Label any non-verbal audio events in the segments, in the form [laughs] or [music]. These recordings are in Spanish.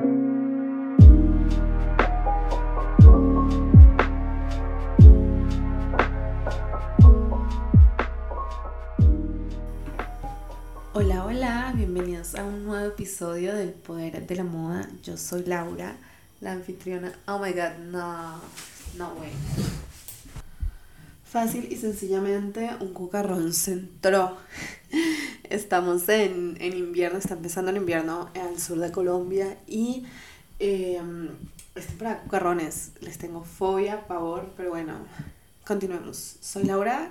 Hola, hola, bienvenidos a un nuevo episodio del Poder de la Moda. Yo soy Laura, la anfitriona. Oh my god, no, no way. Fácil y sencillamente un cucarrón se entró. Estamos en, invierno, está empezando el invierno al sur de Colombia y eh, estoy para cucarrones. Les tengo fobia, pavor, pero bueno, continuemos. Soy Laura,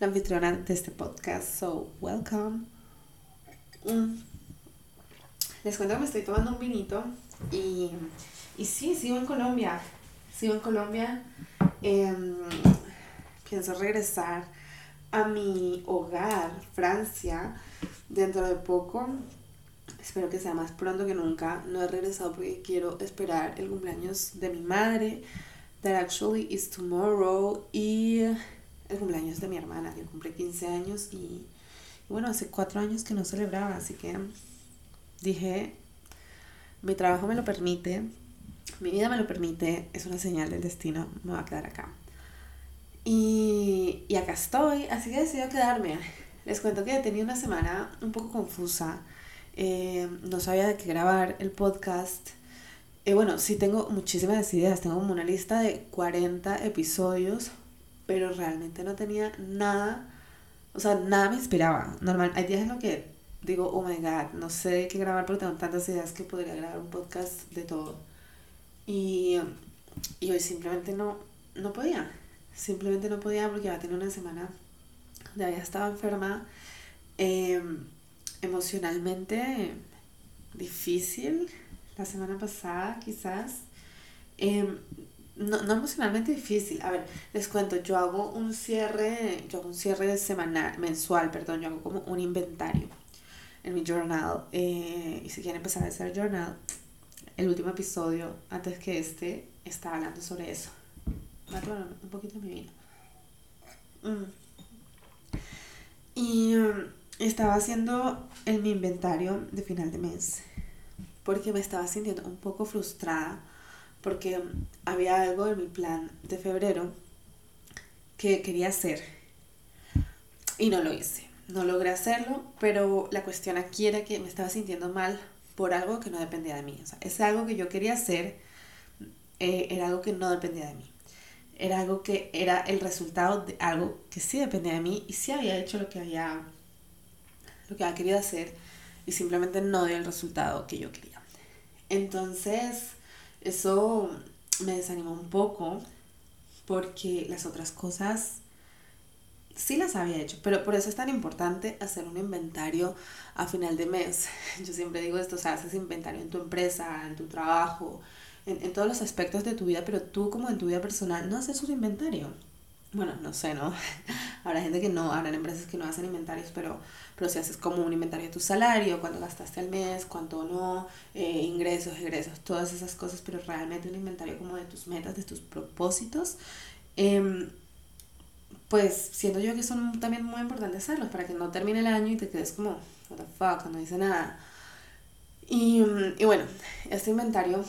la anfitriona de este podcast, so welcome. Mm. Les cuento que me estoy tomando un vinito y, y sí, sigo en Colombia. Sigo en Colombia. Em, pienso regresar a mi hogar, Francia, dentro de poco. Espero que sea más pronto que nunca. No he regresado porque quiero esperar el cumpleaños de mi madre. That actually is tomorrow. Y el cumpleaños de mi hermana, que cumple 15 años y bueno, hace cuatro años que no celebraba, así que dije, mi trabajo me lo permite, mi vida me lo permite, es una señal del destino, me voy a quedar acá. Y, y acá estoy, así que decidí quedarme. Les cuento que tenido una semana un poco confusa. Eh, no sabía de qué grabar el podcast. Eh, bueno, sí tengo muchísimas ideas, tengo como una lista de 40 episodios, pero realmente no tenía nada o sea, nada me inspiraba. Normal, hay días en los que digo, oh my god, no sé qué grabar porque tengo tantas ideas que podría grabar un podcast de todo. Y, y hoy simplemente no, no podía. Simplemente no podía porque a tener una semana donde había estado enferma, em, emocionalmente difícil la semana pasada quizás. Eh, no, no emocionalmente difícil. A ver, les cuento, yo hago un cierre, yo hago un cierre semanal, mensual, perdón, yo hago como un inventario en mi journal. Eh, y si quieren empezar a hacer journal, el último episodio, antes que este, estaba hablando sobre eso. Voy a un poquito de mi vino. Mm. Y estaba haciendo el, mi inventario de final de mes. Porque me estaba sintiendo un poco frustrada porque había algo en mi plan de febrero que quería hacer y no lo hice. No logré hacerlo, pero la cuestión aquí era que me estaba sintiendo mal por algo que no dependía de mí. O sea, ese algo que yo quería hacer eh, era algo que no dependía de mí. Era algo que era el resultado de algo que sí dependía de mí y sí había hecho lo que había, lo que había querido hacer y simplemente no dio el resultado que yo quería. Entonces, eso me desanimó un poco porque las otras cosas sí las había hecho, pero por eso es tan importante hacer un inventario a final de mes. [laughs] Yo siempre digo esto, o sea, haces inventario en tu empresa, en tu trabajo, en, en todos los aspectos de tu vida, pero tú como en tu vida personal no haces un inventario bueno, no sé, ¿no? [laughs] Habrá gente que no, habrán empresas que no hacen inventarios, pero, pero si haces como un inventario de tu salario, cuánto gastaste al mes, cuánto no, eh, ingresos, egresos, todas esas cosas, pero realmente un inventario como de tus metas, de tus propósitos, em, pues siento yo que son también muy importantes hacerlos para que no termine el año y te quedes como, what the fuck, no dice nada. Y, y bueno, este inventario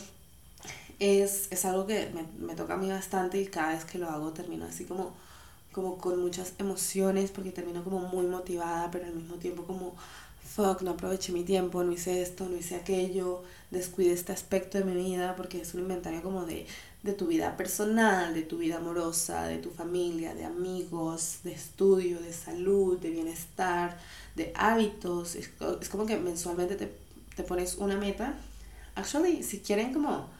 es, es algo que me, me, toca a mí bastante y cada vez que lo hago termino así como, como con muchas emociones porque termino como muy motivada, pero al mismo tiempo como, fuck, no aproveché mi tiempo, no hice esto, no hice aquello, descuide este aspecto de mi vida porque es un inventario como de, de tu vida personal, de tu vida amorosa, de tu familia, de amigos, de estudio, de salud, de bienestar, de hábitos. Es, es como que mensualmente te, te pones una meta. Actually, si quieren como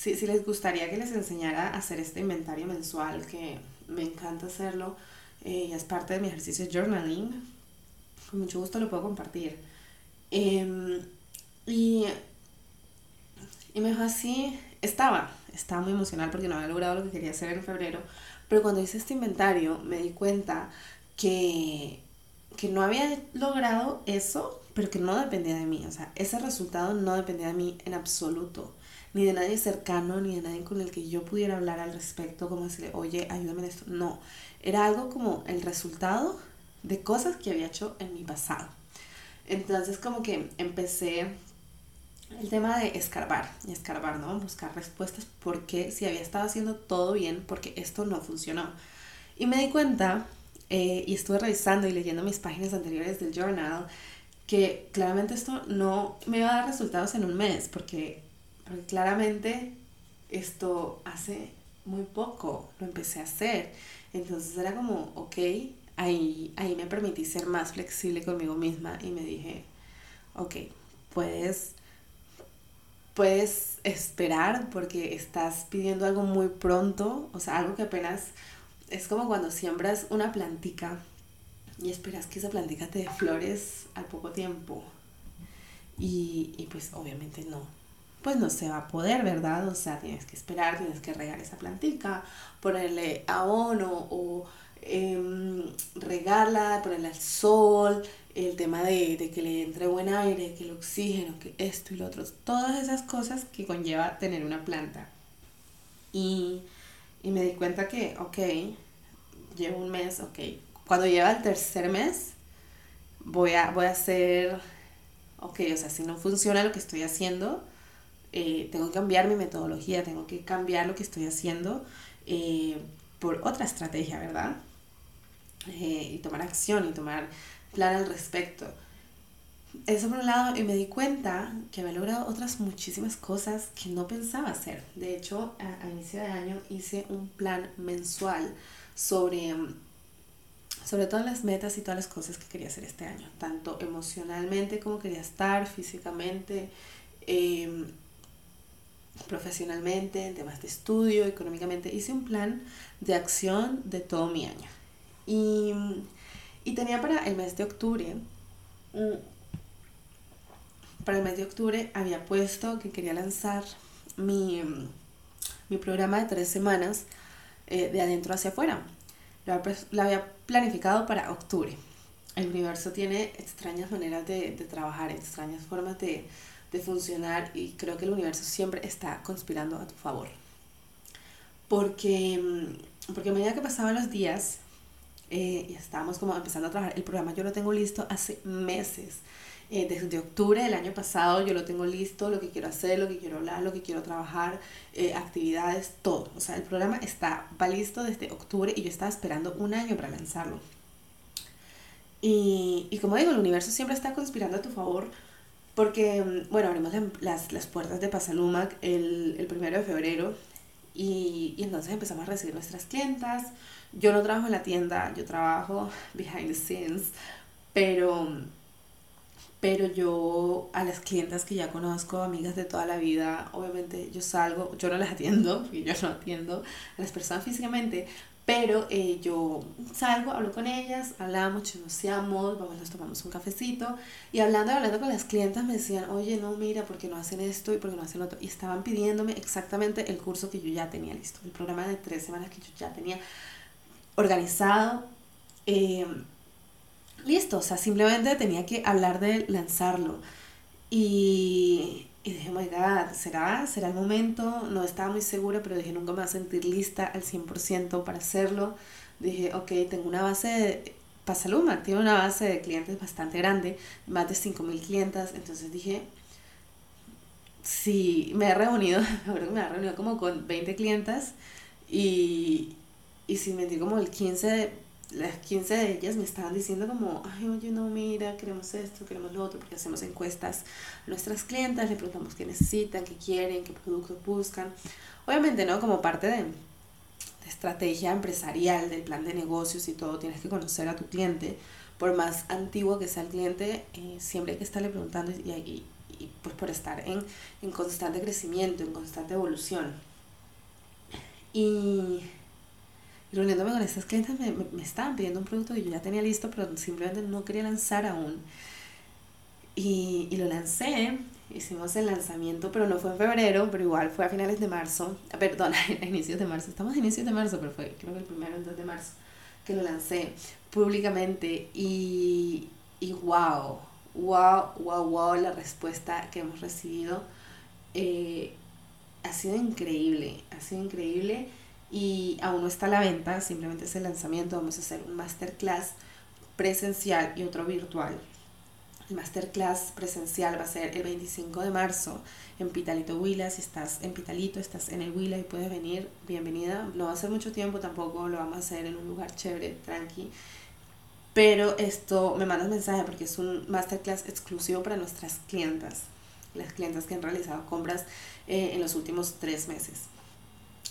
si, si les gustaría que les enseñara a hacer este inventario mensual, que me encanta hacerlo, eh, y es parte de mi ejercicio journaling, con mucho gusto lo puedo compartir. Em, y, y me dijo así, estaba, estaba muy emocional porque no había logrado lo que quería hacer en febrero, pero cuando hice este inventario me di cuenta que, que no había logrado eso, pero que no dependía de mí, o sea, ese resultado no dependía de mí en absoluto ni de nadie cercano, ni de nadie con el que yo pudiera hablar al respecto, como decirle, oye, ayúdame en esto. No, era algo como el resultado de cosas que había hecho en mi pasado. Entonces como que empecé el tema de escarbar y escarbar, ¿no? Buscar respuestas porque si había estado haciendo todo bien, porque esto no funcionó. Y me di cuenta, eh, y estuve revisando y leyendo mis páginas anteriores del journal, que claramente esto no me iba a dar resultados en un mes, porque, porque claramente esto hace muy poco lo empecé a hacer. Entonces era como, ok, ahí, ahí me permití ser más flexible conmigo misma y me dije, ok, puedes puedes esperar porque estás pidiendo algo muy pronto, o sea, algo que apenas es como cuando siembras una plantica y esperas que esa plantica te dé flores al poco tiempo. Y, y pues obviamente no, pues no se va a poder, ¿verdad? O sea, tienes que esperar, tienes que regar esa plantica, ponerle abono o eh, regarla, ponerle al sol, el tema de, de, que le entre buen aire, que el oxígeno, que esto y lo otro, todas esas cosas que conlleva tener una planta. Y, y me di cuenta que, ok, llevo un mes, ok, cuando lleva el tercer mes, voy a, voy a hacer, ok, o sea, si no funciona lo que estoy haciendo, eh, tengo que cambiar mi metodología, tengo que cambiar lo que estoy haciendo eh, por otra estrategia, ¿verdad? Eh, y tomar acción y tomar plan al respecto. Eso por un lado, y me di cuenta que había logrado otras muchísimas cosas que no pensaba hacer. De hecho, a, a inicio de año hice un plan mensual sobre, sobre todas las metas y todas las cosas que quería hacer este año, tanto emocionalmente como quería estar, físicamente, eh, profesionalmente, en temas de estudio, económicamente. Hice un plan de acción de todo mi año. Y, y tenía para el mes de octubre, para el mes de octubre había puesto que quería lanzar mi, mi programa de tres semanas eh, de adentro hacia afuera. Lo había planificado para octubre. El universo tiene extrañas maneras de, de trabajar, extrañas formas de, de funcionar y creo que el universo siempre está conspirando a tu favor. Porque, mm, porque a medida que pasaban los días eh, y estábamos como empezando a trabajar, el programa yo lo tengo listo hace meses. Eh, desde octubre del año pasado yo lo tengo listo, lo que quiero hacer, lo que quiero hablar, lo que quiero trabajar, eh, actividades, todo. O sea, el programa está, va listo desde octubre y yo estaba esperando un año para lanzarlo. Y, y como digo, el universo siempre está conspirando a tu favor porque, mm, bueno, abrimos las, las puertas de Pasalumac el, el primero de febrero y, y, entonces empezamos a recibir nuestras clientas. Yo no trabajo en la tienda, yo trabajo [laughs] behind the scenes, pero, pero yo a las clientas que ya conozco, amigas de toda la vida, obviamente yo salgo, yo no las atiendo, [laughs] porque yo no atiendo a las personas físicamente, pero eh, yo salgo, hablo con ellas, hablamos, chismoseamos, vamos, nos tomamos un cafecito. Y hablando, hablando con las clientas me decían, oye, no, mira, ¿por qué no hacen esto y por qué no hacen otro? Y estaban pidiéndome exactamente el curso que yo ya tenía listo, el programa de tres semanas que yo ya tenía organizado. Eh, listo, o sea, simplemente tenía que hablar de lanzarlo. Y, y dije, my God, ¿será? ¿Será el momento? No estaba muy segura, pero dije, nunca me voy a sentir lista al 100% para hacerlo. Dije, ok, tengo una base de... Pasaluma tiene una base de clientes bastante grande, más de 5.000 clientas. Entonces dije, sí, me he reunido, [laughs] me he reunido como con 20 clientas y, y sin mentir, como el 15 las 15 de ellas me estaban diciendo como, ay, oye, no, mira, queremos esto, queremos lo otro, porque hacemos encuestas a nuestras clientas, le preguntamos qué necesitan, qué quieren, qué productos buscan. Obviamente, ¿no? Como parte de, de estrategia empresarial, del plan de negocios y todo, tienes que conocer a tu cliente. Por más antiguo que sea el cliente, eh, siempre hay que estarle preguntando y, y, y pues por estar en, en constante crecimiento, en constante evolución. Y reuniéndome con estas clientes me, me, estaban pidiendo un producto que yo ya tenía listo, pero simplemente no quería lanzar aún. Y, y lo lancé, hicimos el lanzamiento, pero no fue en febrero, pero igual fue a finales de marzo, ah, perdón, [laughs] a inicios de marzo, estamos a inicios de marzo, pero fue creo que el primero, el 2 de marzo, que lo lancé públicamente. Y, y wow, wow, wow, wow, la respuesta que hemos recibido eh, ha sido increíble, ha sido increíble y aún no está a la venta, simplemente es el lanzamiento, vamos a hacer un masterclass presencial y otro virtual. El masterclass presencial va a ser el 25 de marzo en Pitalito Huila. Si estás en Pitalito, estás en el Huila y puedes venir, bienvenida. No va a ser mucho tiempo tampoco, lo vamos a hacer en un lugar chévere, tranqui. Pero esto me mandas mensaje porque es un masterclass exclusivo para nuestras clientas, las clientas que han realizado compras eh, en los últimos tres meses.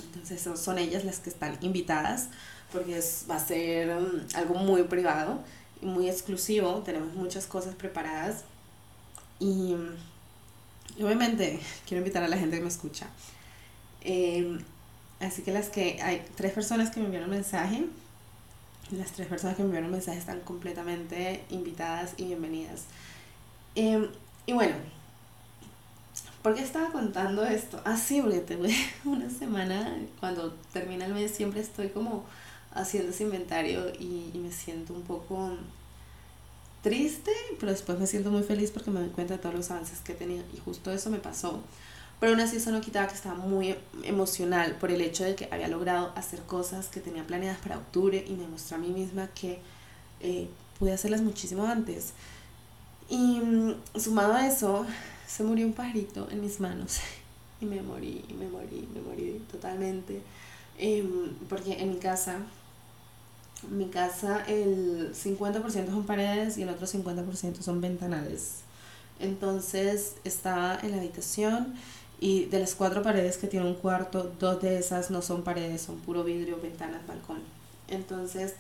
Entonces son ellas las que están invitadas porque es, va a ser um, algo muy privado muy exclusivo, tenemos muchas cosas preparadas y, obviamente [laughs] quiero invitar a la gente que me escucha. Em, así que las que hay tres personas que me enviaron mensaje, las tres personas que me enviaron mensaje están completamente invitadas y bienvenidas. Em, y bueno, ¿por qué estaba contando esto? Ah, sí, porque tuve [laughs] una semana, cuando termina el mes siempre estoy como haciendo ese inventario y, me siento un poco triste, pero después me siento muy feliz porque me doy cuenta de todos los avances que he tenido y justo eso me pasó. Pero aún así eso no quitaba que estaba muy emocional por el hecho de que había logrado hacer cosas que tenía planeadas para octubre y me mostré a mí misma que eh, pude hacerlas muchísimo antes. Y mm, sumado a eso, se murió un pajarito en mis manos [laughs] y me morí, me morí, me morí totalmente. Em, porque en mi casa mi casa el 50% son paredes y el otro 50% son ventanales. Entonces estaba en la habitación y de las cuatro paredes que tiene un cuarto, dos de esas no son paredes, son puro vidrio, ventanas, balcón. Entonces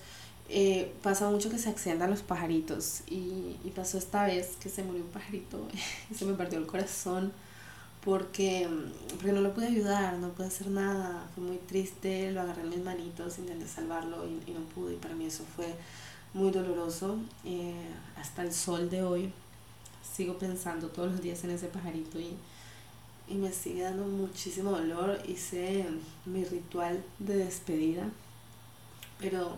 eh, pasa mucho que se accidentan los pajaritos y, pasó esta vez que se murió un pajarito [laughs] y se me partió el corazón porque, porque no lo pude ayudar, no pude hacer nada, fue muy triste, lo agarré en mis manitos, intenté salvarlo y, no pude y para mí eso fue muy doloroso. Eh, hasta el sol de hoy sigo pensando todos los días en ese pajarito y, y me sigue dando muchísimo dolor. Hice mi ritual de despedida, pero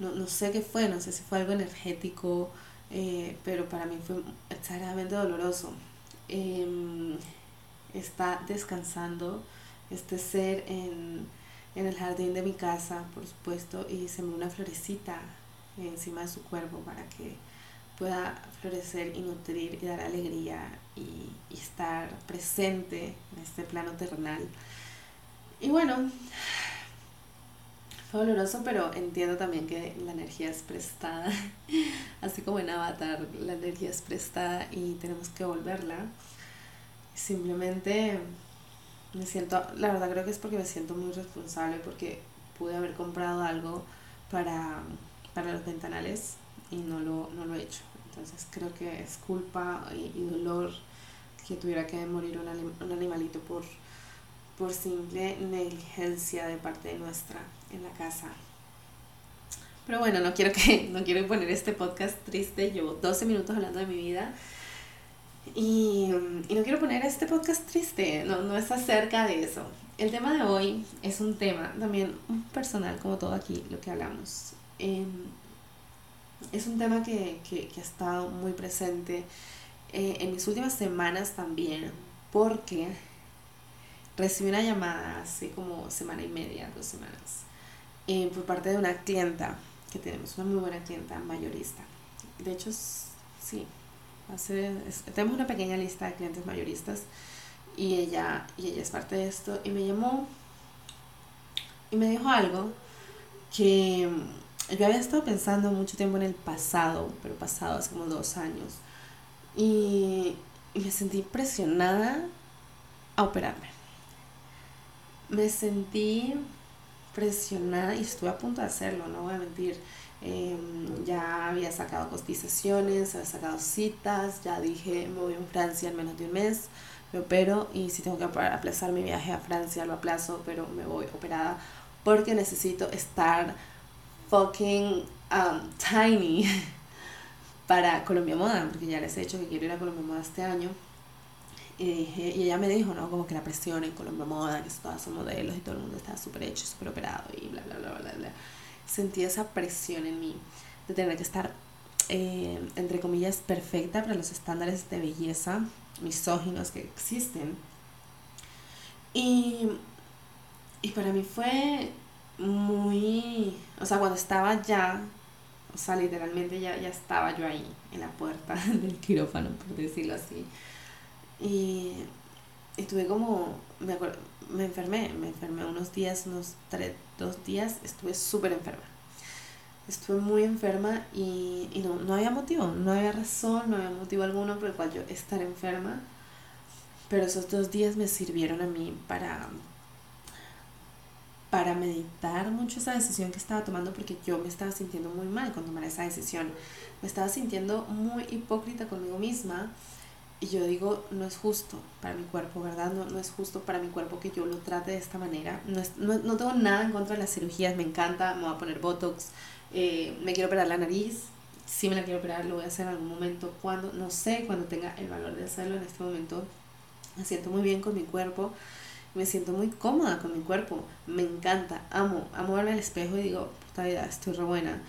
no, no sé qué fue, no sé si fue algo energético, eh, pero para mí fue exageradamente doloroso. Eh, está descansando este ser en, el jardín de mi casa, por supuesto, y sembró una florecita encima de su cuerpo para que pueda florecer y nutrir y dar alegría y, y, estar presente en este plano terrenal. Y bueno, fue doloroso, pero entiendo también que la energía es prestada, [laughs] así como en Avatar, la energía es prestada y tenemos que volverla. Simplemente me siento, la verdad creo que es porque me siento muy responsable porque pude haber comprado algo para, para los ventanales y no lo, no lo he hecho. Entonces creo que es culpa y, dolor que tuviera que morir un, un animalito por, por simple negligencia de parte de nuestra en la casa. Pero bueno, no quiero que [laughs] no quiero poner este podcast triste. Llevo 12 minutos hablando de mi vida y, no quiero poner este podcast triste, no, no es acerca de eso. El tema de hoy es un tema también personal, como todo aquí, lo que hablamos. Em, es un tema que, que, ha estado muy presente eh, en mis últimas semanas también, porque recibí una llamada hace como semana y media, dos semanas, eh, por parte de una clienta que tenemos, una muy buena clienta mayorista. De hecho, sí, tenemos una pequeña lista de clientes mayoristas y ella, y ella es parte de esto y me llamó y me dijo algo que yo había estado pensando mucho tiempo en el pasado, pero pasado hace como dos años y, y me sentí presionada a operarme. Me sentí presionada y estuve a punto de hacerlo, no voy a mentir Em, ya había sacado cotizaciones, había sacado citas, ya dije me voy a Francia en menos de un mes, me opero y si tengo que aplazar mi viaje a Francia lo aplazo, pero me voy operada porque necesito estar fucking um, tiny [laughs] para Colombia Moda, porque ya les he dicho que quiero ir a Colombia Moda este año. Y, ella me dijo, ¿no? Como que la presión en Colombia Moda, que todas son modelos y todo el mundo está súper hecho, súper operado y bla, bla, bla, bla, bla sentí esa presión en mí de tener que estar, eh, entre comillas, perfecta para los estándares de belleza misóginos que existen. Y, y para mí fue muy, o sea, cuando estaba ya O sea, literalmente ya, ya estaba yo ahí, en la puerta [laughs] del quirófano, por decirlo así. Y, estuve como, me acuerdo, me enfermé, me enfermé unos días, unos tres, dos días, estuve súper enferma. Estuve muy enferma y, y no, no había motivo, no había razón, no había motivo alguno por el cual yo estar enferma. Pero esos dos días me sirvieron a mí para, para meditar mucho esa decisión que estaba tomando porque yo me estaba sintiendo muy mal con tomar esa decisión. Me estaba sintiendo muy hipócrita conmigo misma y yo digo, no es justo para mi cuerpo, ¿verdad? No, no es justo para mi cuerpo que yo lo trate de esta manera. No, no, no tengo nada en contra de las cirugías, me encanta, me voy a poner Botox, eh, me quiero operar la nariz, si me la quiero operar, lo voy a hacer en algún momento, cuando, no sé, cuando tenga el valor de hacerlo en este momento. Me siento muy bien con mi cuerpo, me siento muy cómoda con mi cuerpo, me encanta, amo, amo verme al espejo y digo, puta vida, estoy re buena.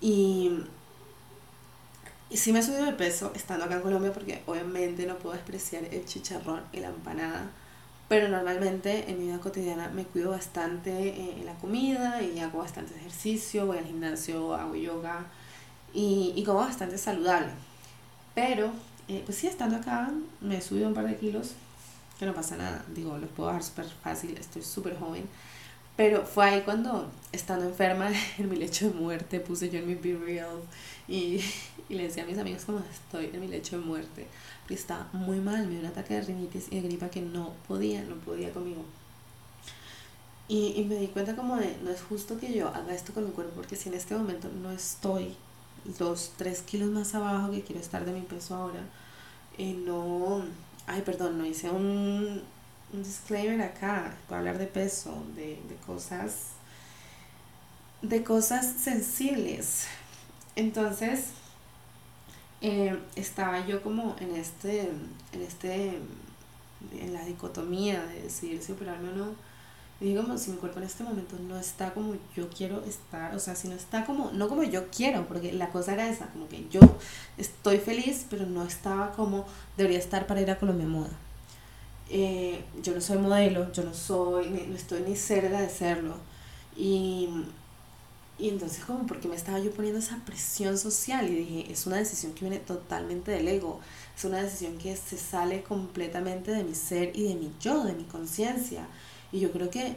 Y, y sí me he subido de peso estando acá en Colombia porque obviamente no puedo despreciar el chicharrón y la empanada, pero normalmente en mi vida cotidiana me cuido bastante eh, en la comida y hago bastante ejercicio, voy al gimnasio, hago yoga y, como bastante saludable. Pero, eh, pues sí, estando acá me he subido un par de kilos, que no pasa nada, digo, los puedo dar súper fácil, estoy súper joven. Pero fue ahí cuando, estando enferma [laughs] en mi lecho de muerte, puse yo en mi Be Real y, y le decía a mis amigos como estoy en mi lecho de muerte. Porque estaba muy mal, me dio un ataque de rinitis y de gripa que no podía, no podía conmigo. Y, y me di cuenta como de, no es justo que yo haga esto con mi cuerpo, porque si en este momento no estoy dos, tres kilos más abajo que quiero estar de mi peso ahora, eh, no, ay, perdón, no hice un, un disclaimer acá, para hablar de peso, de, de cosas, de cosas sensibles. Entonces, eh, estaba yo como en este, en este, en la dicotomía de decidir si operarme o no y digo, si mi cuerpo en este momento no está como yo quiero estar, o sea, si no está como, no como yo quiero, porque la cosa era esa, como que yo estoy feliz, pero no estaba como debería estar para ir a Colombia Moda. Eh, yo no soy modelo, yo no soy, no estoy ni cerca de serlo. Y, y entonces como, porque me estaba yo poniendo esa presión social? Y dije, es una decisión que viene totalmente del ego, es una decisión que se sale completamente de mi ser y de mi yo, de mi conciencia. Y yo creo que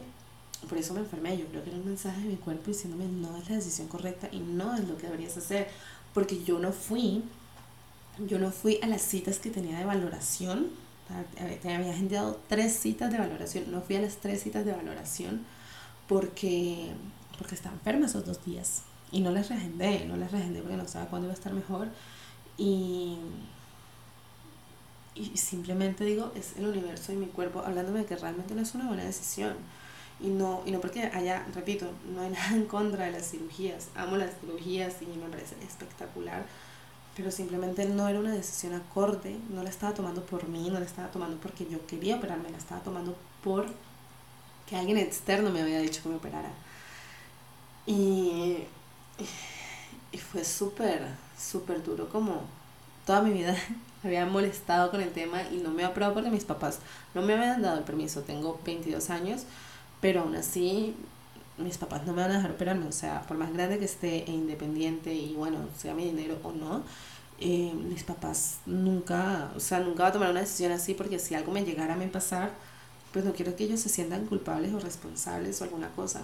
por eso me enfermé, yo creo que era un mensaje de mi cuerpo diciéndome no es la decisión correcta y no es lo que deberías hacer, porque yo no fui, yo no fui a las citas que tenía de valoración, te había agendado tres citas de valoración, no fui a las tres citas de valoración porque, porque estaba enferma esos dos días y no las reagendé, no las reagendé porque no sabía cuándo iba a estar mejor y y simplemente digo, es el universo y mi cuerpo hablándome de que realmente no es una buena decisión. Y no, y no porque haya, repito, no hay [laughs] nada en contra de las cirugías. Amo las cirugías y me parece espectacular. Pero simplemente no era una decisión acorde. No la estaba tomando por mí, no la estaba tomando porque yo quería operarme, la estaba tomando por que alguien externo me había dicho que me operara. Y, y fue súper, súper duro como toda mi vida [laughs] había molestado con el tema y no me había aprobado porque mis papás no me habían dado el permiso. Tengo 22 años, pero aún así mis papás no me van a dejar operarme. O sea, por más grande que esté e independiente y bueno, sea mi dinero o no, eh, mis papás nunca, o sea, nunca va a tomar una decisión así porque si algo me llegara a pasar, pues no quiero que ellos se sientan culpables o responsables o alguna cosa.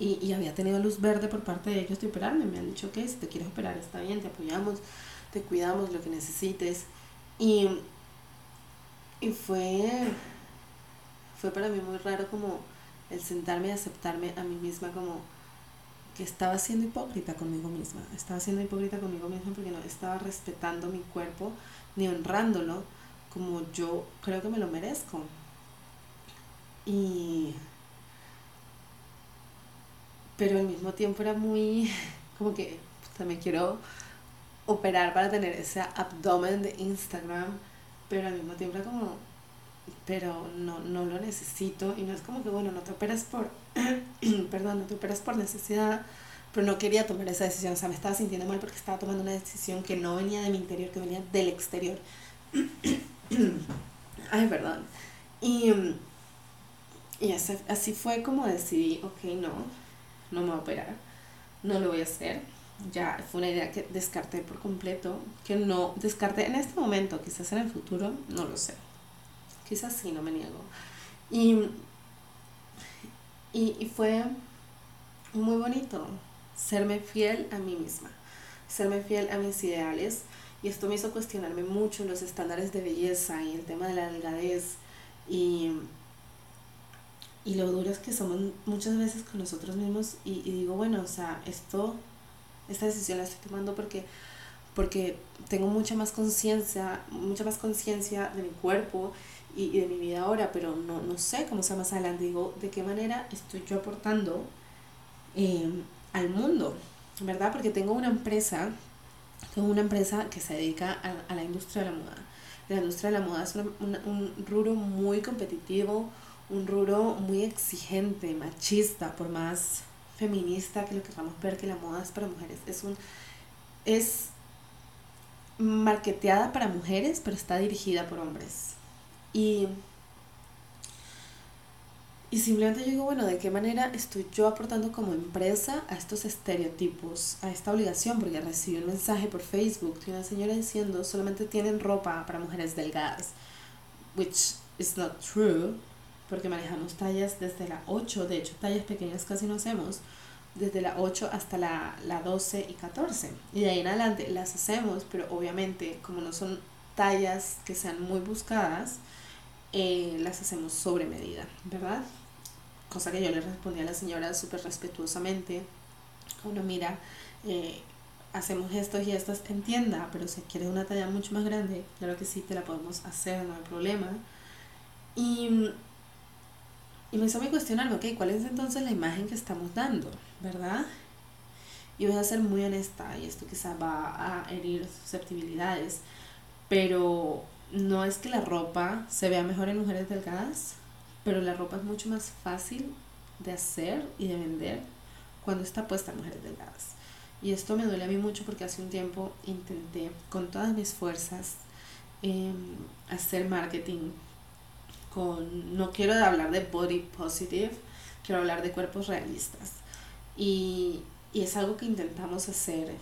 Y, y había tenido luz verde por parte de ellos de operarme. Me han dicho que si te quieres operar está bien, te apoyamos te cuidamos lo que necesites. Y, y fue, fue para mí muy raro como el sentarme y aceptarme a mí misma como que estaba siendo hipócrita conmigo misma. Estaba siendo hipócrita conmigo misma porque no estaba respetando mi cuerpo ni honrándolo como yo creo que me lo merezco. Y pero al mismo tiempo era muy [laughs] como que también quiero operar para tener ese abdomen de Instagram, pero al mismo tiempo como, pero no, no lo necesito y no es como que, bueno, no te operas por, [clears throat] perdón, no te operas por necesidad, pero no quería tomar esa decisión, o sea, me estaba sintiendo mal porque estaba tomando una decisión que no venía de mi interior, que venía del exterior. [clears throat] Ay, perdón. Y, y así, así fue como decidí, ok, no, no me voy a operar no lo voy a hacer. Ya fue una idea que descarté por completo, que no descarté en este momento, quizás en el futuro, no lo sé. Quizás sí, no me niego. Y, y, y fue muy bonito serme fiel a mí misma, serme fiel a mis ideales. Y esto me hizo cuestionarme mucho los estándares de belleza y el tema de la delgadez y, y lo duros que somos muchas veces con nosotros mismos. Y, digo, bueno, o sea, esto, esta decisión la estoy tomando porque, porque tengo mucha más conciencia, mucha más conciencia de mi cuerpo y, de mi vida ahora, pero no, no sé cómo sea más adelante. Digo, ¿de qué manera estoy yo aportando eh, al mundo? ¿Verdad? Porque tengo una empresa, tengo una empresa que se dedica a, a la industria de la moda. La industria de la moda es una, una, un rubro muy competitivo, un rubro muy exigente, machista, por más feminista que lo queramos ver que la moda es para mujeres. Es un es marketeada para mujeres, pero está dirigida por hombres. Y y simplemente yo digo, bueno, ¿de qué manera estoy yo aportando como empresa a estos estereotipos, a esta obligación? Porque recibí un mensaje por Facebook de una señora diciendo, solamente tienen ropa para mujeres delgadas, which is not true, porque manejamos tallas desde la 8, de hecho tallas pequeñas casi no hacemos, desde la 8 hasta la, la 12 y 14. Y de ahí en adelante las hacemos, pero obviamente como no son tallas que sean muy buscadas, eh, las hacemos sobre medida, ¿verdad? cosa que yo le respondí a la señora súper respetuosamente, uno mira, eh, hacemos estos y estas en tienda, pero si quieres una talla mucho más grande, claro que sí, te la podemos hacer, no hay problema. Y, y me hizo mí cuestionarme, ok, ¿cuál es entonces la imagen que estamos dando? ¿Verdad? Y voy a ser muy honesta, y esto quizá va a herir susceptibilidades, pero no es que la ropa se vea mejor en mujeres delgadas, pero la ropa es mucho más fácil de hacer y de vender cuando está puesta en mujeres delgadas. Y esto me duele a mí mucho porque hace un tiempo intenté con todas mis fuerzas eh, hacer marketing con, no quiero hablar de body positive, quiero hablar de cuerpos realistas. Y, y es algo que intentamos hacer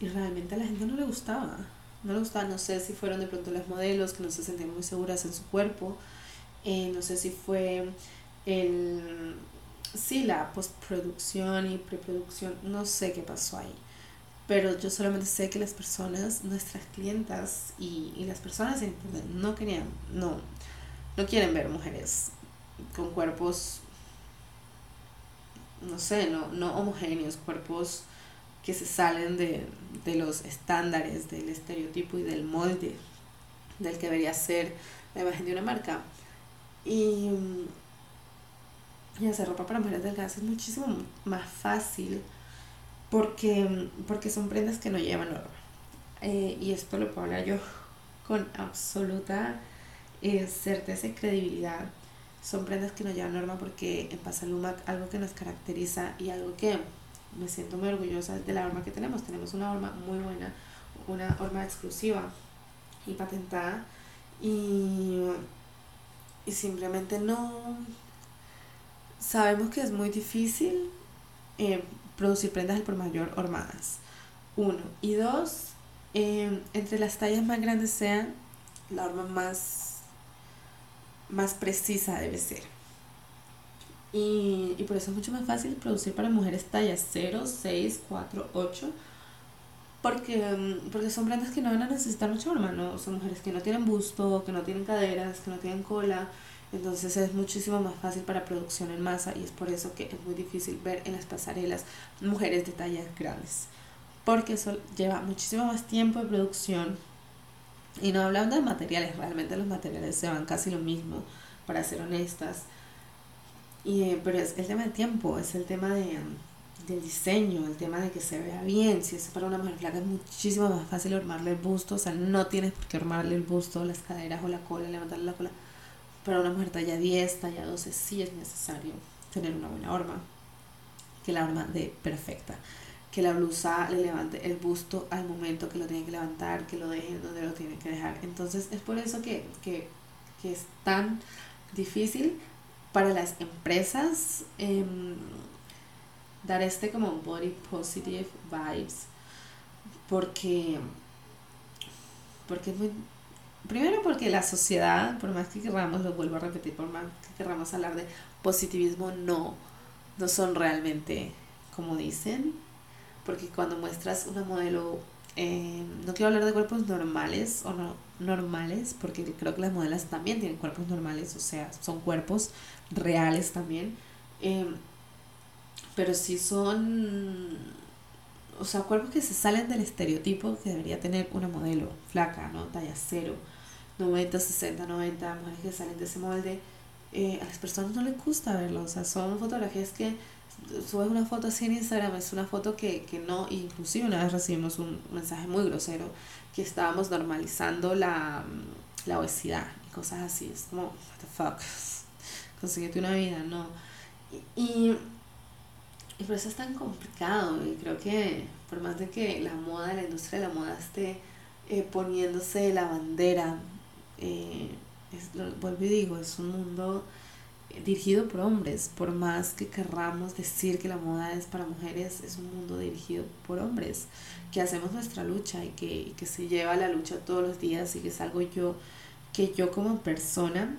y realmente a la gente no le gustaba. No le gustaba, no sé si fueron de pronto las modelos que no se sentían muy seguras en su cuerpo eh, no sé si fue el, sí, la postproducción y preproducción, no sé qué pasó ahí. Pero yo solamente sé que las personas, nuestras clientas y, y las personas en internet no querían, no, no quieren ver mujeres con cuerpos, no sé, no, no homogéneos, cuerpos que se salen de, de los estándares, del estereotipo y del molde del que debería ser la imagen de una marca. Y, y hacer ropa para mujeres delgadas es muchísimo más fácil porque, porque son prendas que no llevan norma. Eh, y esto lo puedo hablar yo con absoluta eh, certeza y credibilidad. Son prendas que no llevan norma porque en Pasaluma algo que nos caracteriza y algo que me siento muy orgullosa de la horma que tenemos. Tenemos una horma muy buena, una horma exclusiva y patentada. Y y simplemente no sabemos que es muy difícil eh, producir prendas por mayor hormadas. Uno. Y dos, eh, entre las tallas más grandes sean, la horma más, más precisa debe ser. Y, y por eso es mucho más fácil producir para mujeres tallas 0, 6, 4, 8 porque, mm, porque son prendas que no van a necesitar mucha horma, ¿no? Son mujeres que no tienen busto, que no tienen caderas, que no tienen cola, entonces es muchísimo más fácil para producción en masa y es por eso que es muy difícil ver en las pasarelas mujeres de tallas grandes, porque eso lleva muchísimo más tiempo de producción y no hablando de materiales, realmente los materiales se van casi lo mismo, para ser honestas, y, eh, pero es el tema de tiempo, es el tema de del diseño, el tema de que se vea bien. Si es para una mujer flaca es muchísimo más fácil armarle el busto, o sea, no tienes por qué armarle el busto, las caderas o la cola, levantarle la cola. Para una mujer talla 10, talla 12 sí es necesario tener una buena horma, que la horma de perfecta, que la blusa le levante el busto al momento que lo tiene que levantar, que lo deje donde lo tiene que dejar. Entonces es por eso que, que, que es tan difícil para las empresas. Eh, dar este como body positive vibes porque porque es muy primero porque la sociedad por más que querramos lo vuelvo a repetir por más que querramos hablar de positivismo no no son realmente como dicen porque cuando muestras una modelo eh, no quiero hablar de cuerpos normales o no normales porque creo que las modelos también tienen cuerpos normales o sea son cuerpos reales también eh, pero sí son, o sea, cuerpos que se salen del estereotipo que debería tener una modelo flaca, ¿no? Talla 0, 90, 60, 90, mujeres que salen de ese molde. Eh, a las personas no les gusta verlo, o sea, son fotografías que subes una foto así en Instagram, es una foto que, que no, inclusive una vez recibimos un mensaje muy grosero que estábamos normalizando la, la obesidad y cosas así, es como, what the fuck, [laughs] consíguete una vida, no. y y por eso es tan complicado. Y creo que por más de que la moda, la industria de la moda esté eh, poniéndose la bandera, eh, vuelvo y digo, es un mundo dirigido por hombres. Por más que querramos decir que la moda es para mujeres, es un mundo dirigido por hombres. Que hacemos nuestra lucha y que, que se lleva la lucha todos los días y que es algo yo que yo como persona,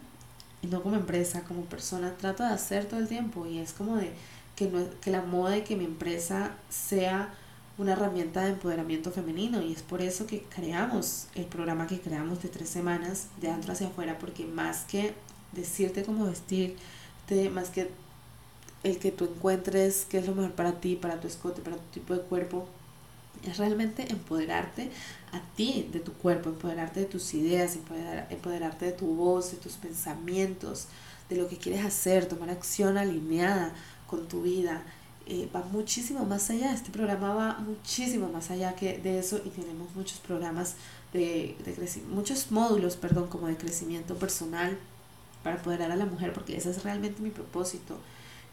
y no como empresa, como persona, trato de hacer todo el tiempo. Y es como de que, no, que la moda y que mi empresa sea una herramienta de empoderamiento femenino y es por eso que creamos el programa que creamos de tres semanas de adentro hacia afuera porque más que decirte cómo vestirte, más que el que tú encuentres qué es lo mejor para ti, para tu escote, para tu tipo de cuerpo, es realmente empoderarte a ti de tu cuerpo, empoderarte de tus ideas, empoderarte de tu voz, de tus pensamientos, de lo que quieres hacer, tomar acción alineada con tu vida. Eh, va muchísimo más allá, este programa va muchísimo más allá que de eso y tenemos muchos programas de, de muchos módulos, perdón, como de crecimiento personal para empoderar a la mujer, porque ese es realmente mi propósito,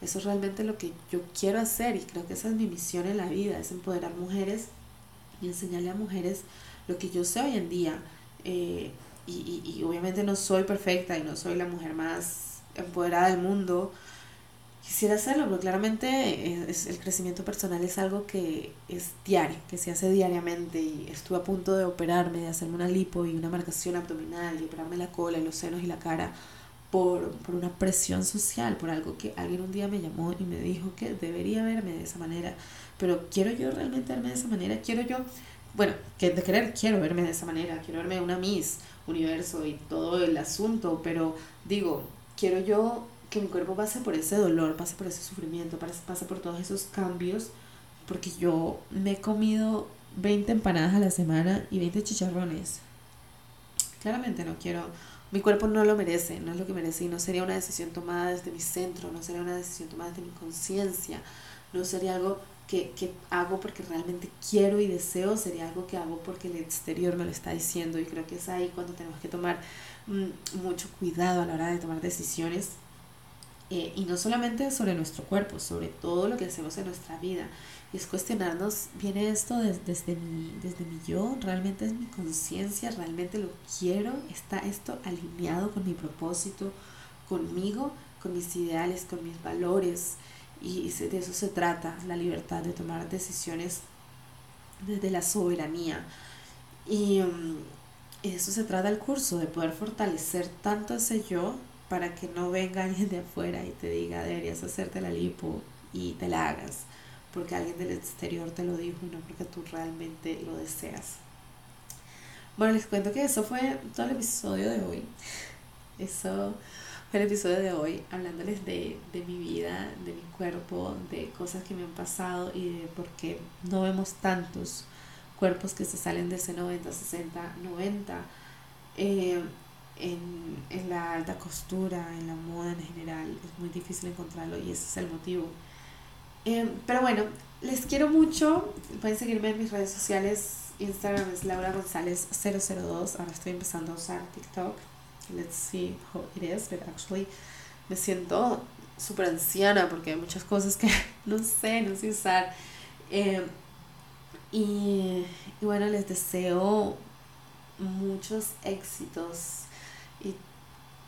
eso es realmente lo que yo quiero hacer y creo que esa es mi misión en la vida, es empoderar mujeres y enseñarle a mujeres lo que yo sé hoy en día. Eh, y, y, y obviamente no soy perfecta y no soy la mujer más empoderada del mundo, quisiera hacerlo, pero claramente es, el crecimiento personal es algo que es diario, que se hace diariamente y estuve a punto de operarme, de hacerme una lipo y una marcación abdominal y operarme la cola los senos y la cara por, por una presión social, por algo que alguien un día me llamó y me dijo que debería verme de esa manera, pero quiero yo realmente verme de esa manera, quiero yo, bueno, que de querer quiero verme de esa manera, quiero verme una Miss Universo y todo el asunto, pero digo, quiero yo que mi cuerpo pase por ese dolor, pase por ese sufrimiento, pase por todos esos cambios, porque yo me he comido 20 empanadas a la semana y 20 chicharrones. Claramente no quiero, mi cuerpo no lo merece, no es lo que merece y no sería una decisión tomada desde mi centro, no sería una decisión tomada desde mi conciencia, no sería algo que, que hago porque realmente quiero y deseo, sería algo que hago porque el exterior me lo está diciendo y creo que es ahí cuando tenemos que tomar mm, mucho cuidado a la hora de tomar decisiones eh, y no solamente sobre nuestro cuerpo, sobre todo lo que hacemos en nuestra vida. Y es cuestionarnos, ¿viene esto desde, mi, desde mi yo? ¿Realmente es mi conciencia? ¿Realmente lo quiero? ¿Está esto alineado con mi propósito, conmigo, con mis ideales, con mis valores? Y de eso se trata, la libertad de tomar decisiones desde la soberanía. Y um, eso se trata el curso, de poder fortalecer tanto ese yo para que no venga alguien de afuera y te diga deberías hacerte la lipo y te la hagas porque alguien del exterior te lo dijo y no porque tú realmente lo deseas. Bueno, les cuento que eso fue todo el episodio de hoy. Eso fue el episodio de hoy, hablándoles de, de mi vida, de mi cuerpo, de cosas que me han pasado y de por qué no vemos tantos cuerpos que se salen de ese 90, 60, 90. Eh, en, en, la alta costura, en la moda en general, es muy difícil encontrarlo y ese es el motivo. Eh, pero bueno, les quiero mucho. Pueden seguirme en mis redes sociales. Instagram es Laura González 002. Ahora estoy empezando a usar TikTok. Let's see how it is. But actually, me siento súper anciana porque hay muchas cosas que [laughs] no sé, no sé usar. Eh, y, y bueno, les deseo muchos éxitos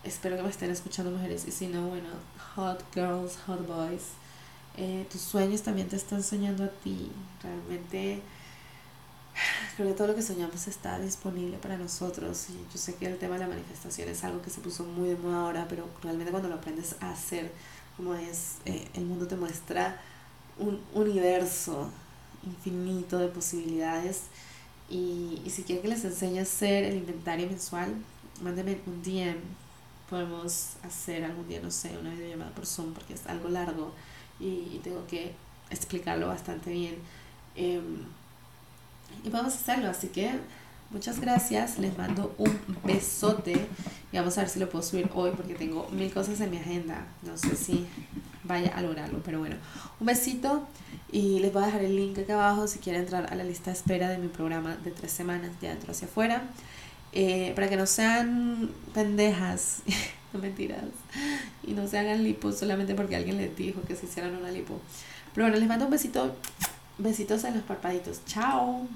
espero que me estén escuchando mujeres. Y si no, bueno, hot girls, hot boys. Eh, tus sueños también te están soñando a ti. Realmente creo que todo lo que soñamos está disponible para nosotros. Y yo sé que el tema de la manifestación es algo que se puso muy de moda ahora, pero realmente cuando lo aprendes a hacer, como es, eh, el mundo te muestra un universo infinito de posibilidades. Y, y si quieren que les enseñe a hacer el inventario mensual, mándenme un DM. Podemos hacer algún día, no sé, una videollamada por Zoom porque es algo largo y, tengo que explicarlo bastante bien. Em, y vamos a hacerlo, así que muchas gracias, les mando un besote y vamos a ver si lo puedo subir hoy porque tengo mil cosas en mi agenda, no sé si vaya a lograrlo, pero bueno, un besito y les voy a dejar el link acá abajo si quieren entrar a la lista de espera de mi programa de tres semanas de adentro hacia afuera, eh, para que no sean pendejas, [laughs] no mentiras, y no se hagan lipo solamente porque alguien les dijo que se hicieran una lipo. Pero bueno, les mando un besito, besitos en los parpaditos, chao.